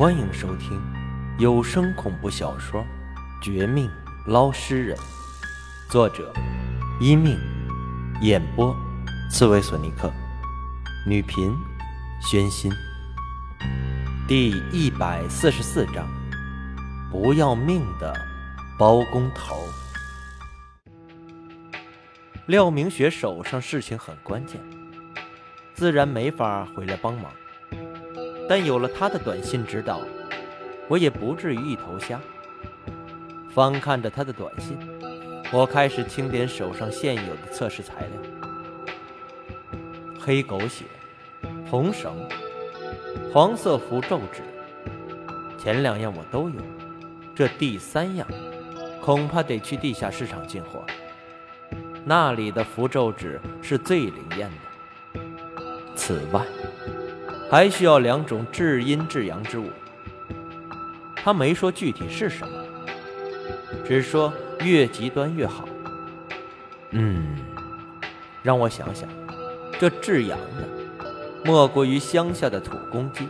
欢迎收听有声恐怖小说《绝命捞尸人》，作者：一命，演播：刺猬索尼克，女频：宣心。第一百四十四章：不要命的包工头。廖明雪手上事情很关键，自然没法回来帮忙。但有了他的短信指导，我也不至于一头瞎。翻看着他的短信，我开始清点手上现有的测试材料：黑狗血、红绳、黄色符咒纸。前两样我都有，这第三样恐怕得去地下市场进货。那里的符咒纸是最灵验的。此外，还需要两种至阴至阳之物，他没说具体是什么，只说越极端越好。嗯，让我想想，这至阳的，莫过于乡下的土公鸡，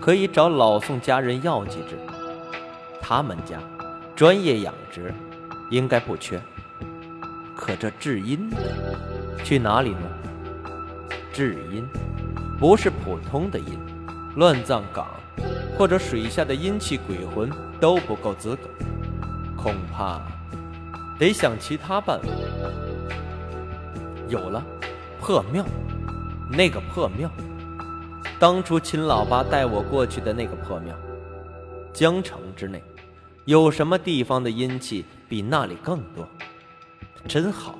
可以找老宋家人要几只。他们家专业养殖，应该不缺。可这至阴的，去哪里弄？至阴。不是普通的阴，乱葬岗或者水下的阴气鬼魂都不够资格，恐怕得想其他办法。有了，破庙，那个破庙，当初秦老八带我过去的那个破庙，江城之内，有什么地方的阴气比那里更多？真好，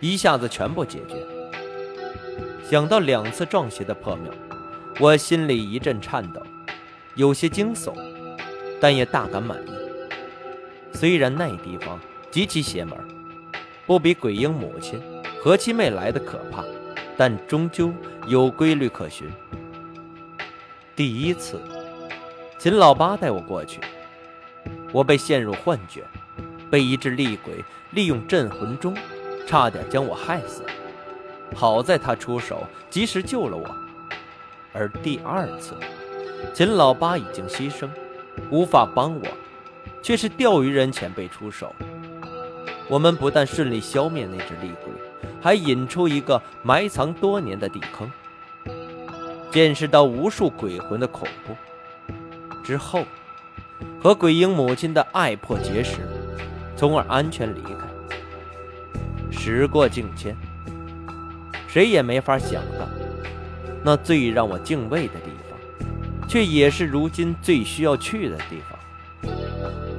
一下子全部解决。想到两次撞邪的破庙，我心里一阵颤抖，有些惊悚，但也大感满意。虽然那地方极其邪门，不比鬼婴母亲、何七妹来的可怕，但终究有规律可循。第一次，秦老八带我过去，我被陷入幻觉，被一只厉鬼利用镇魂钟，差点将我害死。好在他出手及时救了我，而第二次，秦老八已经牺牲，无法帮我，却是钓鱼人前辈出手。我们不但顺利消灭那只厉鬼，还引出一个埋藏多年的地坑，见识到无数鬼魂的恐怖。之后，和鬼婴母亲的爱破结识，从而安全离开。时过境迁。谁也没法想到，那最让我敬畏的地方，却也是如今最需要去的地方。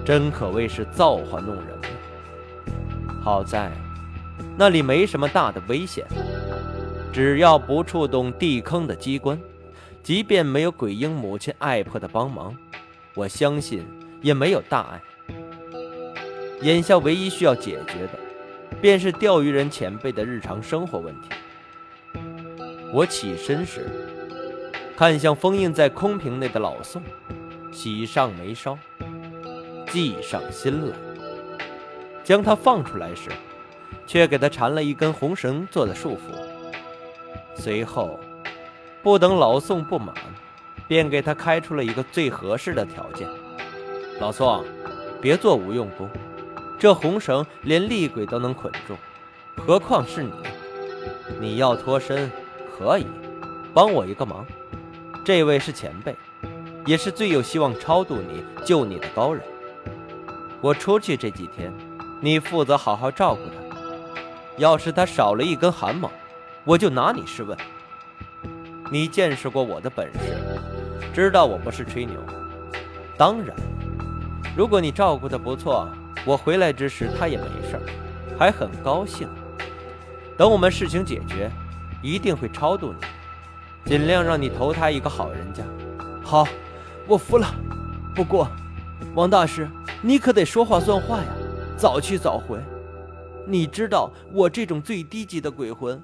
真可谓是造化弄人。好在那里没什么大的危险，只要不触动地坑的机关，即便没有鬼婴母亲爱婆的帮忙，我相信也没有大碍。眼下唯一需要解决的，便是钓鱼人前辈的日常生活问题。我起身时，看向封印在空瓶内的老宋，喜上眉梢，计上心来。将他放出来时，却给他缠了一根红绳做的束缚。随后，不等老宋不满，便给他开出了一个最合适的条件：老宋，别做无用功，这红绳连厉鬼都能捆住，何况是你？你要脱身？可以，帮我一个忙。这位是前辈，也是最有希望超度你、救你的高人。我出去这几天，你负责好好照顾他。要是他少了一根汗毛，我就拿你试问。你见识过我的本事，知道我不是吹牛。当然，如果你照顾的不错，我回来之时他也没事，还很高兴。等我们事情解决。一定会超度你，尽量让你投胎一个好人家。好，我服了。不过，王大师，你可得说话算话呀，早去早回。你知道我这种最低级的鬼魂，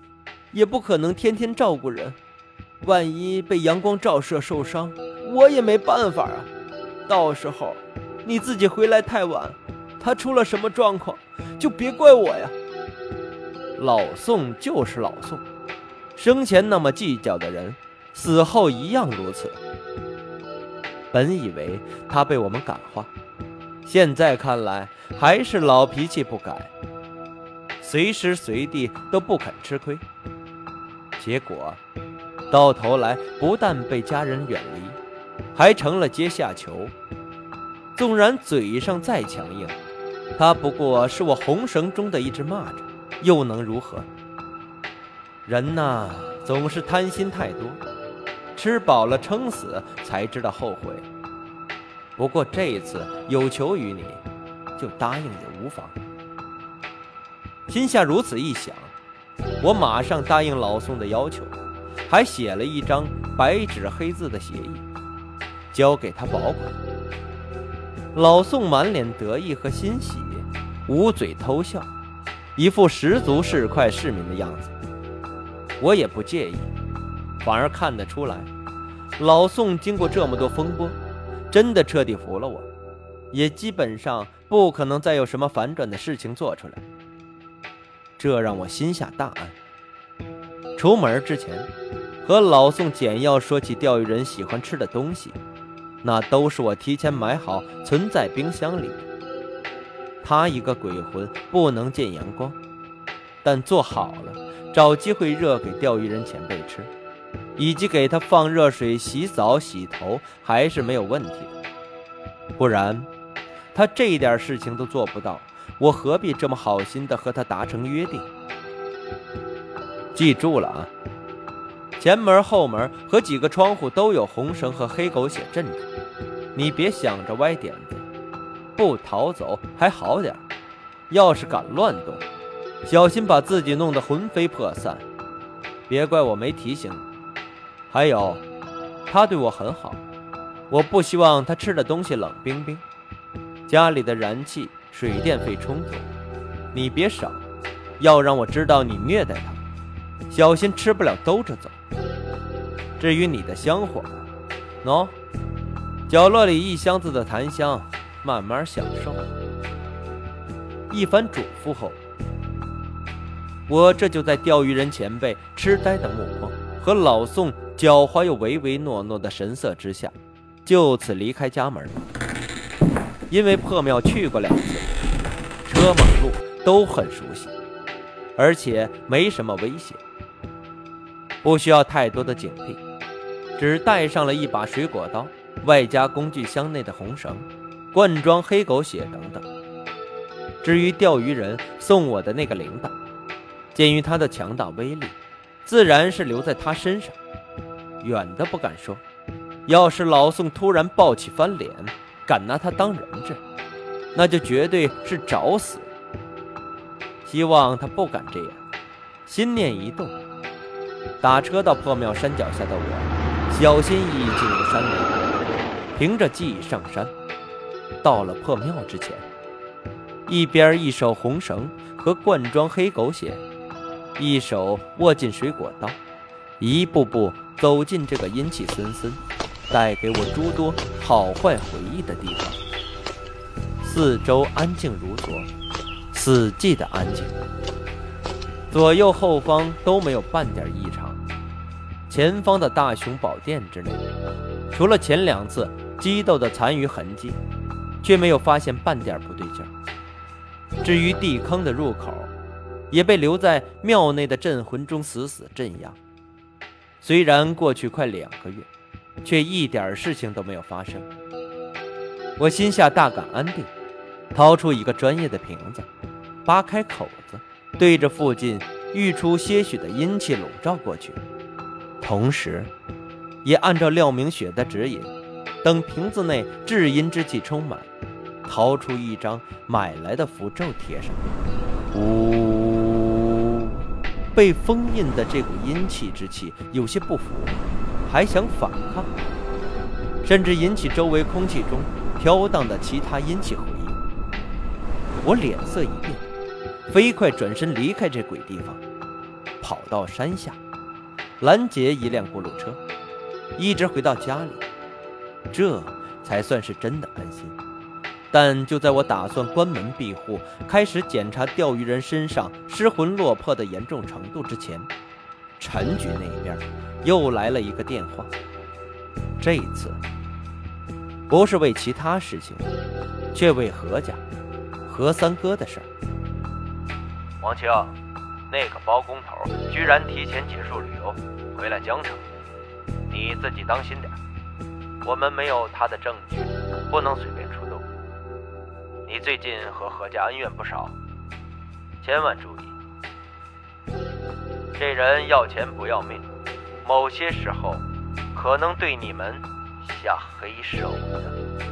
也不可能天天照顾人。万一被阳光照射受伤，我也没办法啊。到时候你自己回来太晚，他出了什么状况，就别怪我呀。老宋就是老宋。生前那么计较的人，死后一样如此。本以为他被我们感化，现在看来还是老脾气不改，随时随地都不肯吃亏。结果到头来不但被家人远离，还成了阶下囚。纵然嘴上再强硬，他不过是我红绳中的一只蚂蚱，又能如何？人呐，总是贪心太多。吃饱了撑死，才知道后悔。不过这一次有求于你，就答应也无妨。心下如此一想，我马上答应老宋的要求，还写了一张白纸黑字的协议，交给他保管。老宋满脸得意和欣喜，捂嘴偷笑，一副十足市侩市民的样子。我也不介意。反而看得出来，老宋经过这么多风波，真的彻底服了我，也基本上不可能再有什么反转的事情做出来。这让我心下大安。出门之前，和老宋简要说起钓鱼人喜欢吃的东西，那都是我提前买好存在冰箱里。他一个鬼魂不能见阳光，但做好了，找机会热给钓鱼人前辈吃。以及给他放热水洗澡洗头还是没有问题的，不然他这一点事情都做不到，我何必这么好心的和他达成约定？记住了啊，前门后门和几个窗户都有红绳和黑狗血镇着，你别想着歪点子，不逃走还好点要是敢乱动，小心把自己弄得魂飞魄散。别怪我没提醒你。还有，他对我很好，我不希望他吃的东西冷冰冰。家里的燃气、水电费充足，你别省，要让我知道你虐待他，小心吃不了兜着走。至于你的香火，喏，角落里一箱子的檀香，慢慢享受。一番嘱咐后，我这就在钓鱼人前辈痴呆的目光和老宋。狡猾又唯唯诺诺的神色之下，就此离开家门。因为破庙去过两次，车马路都很熟悉，而且没什么危险，不需要太多的警惕，只带上了一把水果刀，外加工具箱内的红绳、罐装黑狗血等等。至于钓鱼人送我的那个铃铛，鉴于它的强大威力，自然是留在他身上。远的不敢说，要是老宋突然暴起翻脸，敢拿他当人质，那就绝对是找死。希望他不敢这样。心念一动，打车到破庙山脚下的我，小心翼翼进入山林，凭着记忆上山。到了破庙之前，一边一手红绳和罐装黑狗血，一手握紧水果刀，一步步。走进这个阴气森森、带给我诸多好坏回忆的地方，四周安静如昨，死寂的安静，左右后方都没有半点异常。前方的大雄宝殿之内，除了前两次激斗的残余痕迹，却没有发现半点不对劲儿。至于地坑的入口，也被留在庙内的镇魂中死死镇压。虽然过去快两个月，却一点事情都没有发生。我心下大感安定，掏出一个专业的瓶子，扒开口子，对着附近溢出些许的阴气笼罩过去，同时，也按照廖明雪的指引，等瓶子内至阴之气充满，掏出一张买来的符咒贴上。呜。被封印的这股阴气之气有些不服，还想反抗，甚至引起周围空气中飘荡的其他阴气回应。我脸色一变，飞快转身离开这鬼地方，跑到山下，拦截一辆过路车，一直回到家里，这才算是真的安心。但就在我打算关门闭户，开始检查钓鱼人身上失魂落魄的严重程度之前，陈局那边又来了一个电话。这一次，不是为其他事情，却为何家、何三哥的事儿。王清，那个包工头居然提前结束旅游，回来江城，你自己当心点。我们没有他的证据，不能随便。你最近和何家恩怨不少，千万注意。这人要钱不要命，某些时候可能对你们下黑手的。